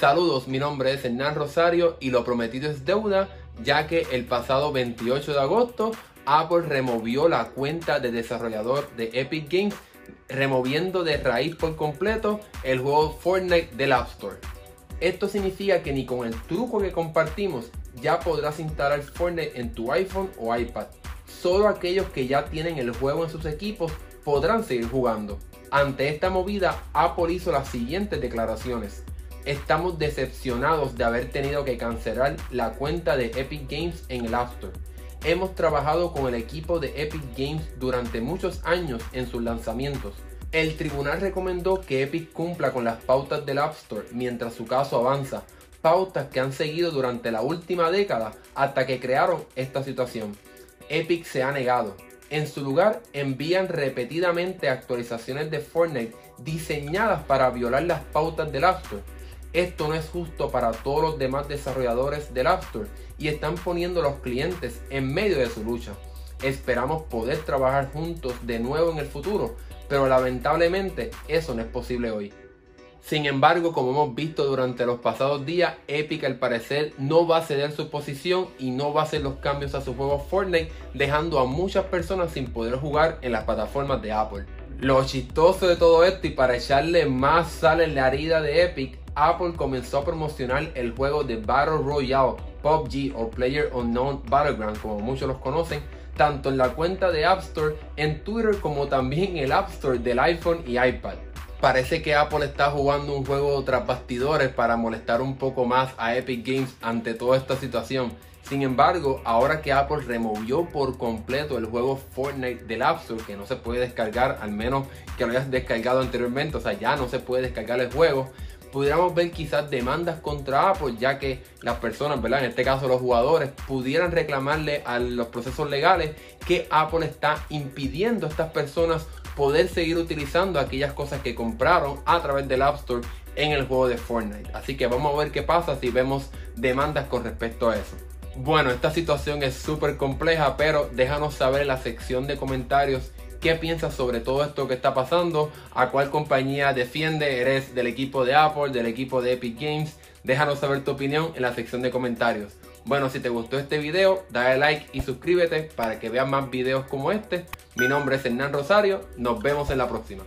Saludos, mi nombre es Hernán Rosario y lo prometido es deuda, ya que el pasado 28 de agosto Apple removió la cuenta de desarrollador de Epic Games, removiendo de raíz por completo el juego Fortnite del App Store. Esto significa que ni con el truco que compartimos ya podrás instalar Fortnite en tu iPhone o iPad. Solo aquellos que ya tienen el juego en sus equipos podrán seguir jugando. Ante esta movida, Apple hizo las siguientes declaraciones. Estamos decepcionados de haber tenido que cancelar la cuenta de Epic Games en el App Store. Hemos trabajado con el equipo de Epic Games durante muchos años en sus lanzamientos. El tribunal recomendó que Epic cumpla con las pautas del App Store mientras su caso avanza, pautas que han seguido durante la última década hasta que crearon esta situación. Epic se ha negado. En su lugar, envían repetidamente actualizaciones de Fortnite diseñadas para violar las pautas del App Store esto no es justo para todos los demás desarrolladores del App Store y están poniendo a los clientes en medio de su lucha. Esperamos poder trabajar juntos de nuevo en el futuro, pero lamentablemente eso no es posible hoy. Sin embargo, como hemos visto durante los pasados días, Epic al parecer no va a ceder su posición y no va a hacer los cambios a su juego Fortnite, dejando a muchas personas sin poder jugar en las plataformas de Apple. Lo chistoso de todo esto y para echarle más sal en la herida de Epic Apple comenzó a promocionar el juego de Battle Royale PUBG o Player Unknown Battleground, como muchos los conocen, tanto en la cuenta de App Store, en Twitter, como también en el App Store del iPhone y iPad. Parece que Apple está jugando un juego tras bastidores para molestar un poco más a Epic Games ante toda esta situación. Sin embargo, ahora que Apple removió por completo el juego Fortnite del App Store, que no se puede descargar, al menos que lo hayas descargado anteriormente, o sea, ya no se puede descargar el juego, pudiéramos ver quizás demandas contra Apple, ya que las personas, ¿verdad? En este caso los jugadores, pudieran reclamarle a los procesos legales que Apple está impidiendo a estas personas poder seguir utilizando aquellas cosas que compraron a través del App Store en el juego de Fortnite. Así que vamos a ver qué pasa si vemos demandas con respecto a eso. Bueno, esta situación es súper compleja, pero déjanos saber en la sección de comentarios qué piensas sobre todo esto que está pasando, a cuál compañía defiende, eres del equipo de Apple, del equipo de Epic Games, déjanos saber tu opinión en la sección de comentarios. Bueno, si te gustó este video, dale like y suscríbete para que veas más videos como este. Mi nombre es Hernán Rosario, nos vemos en la próxima.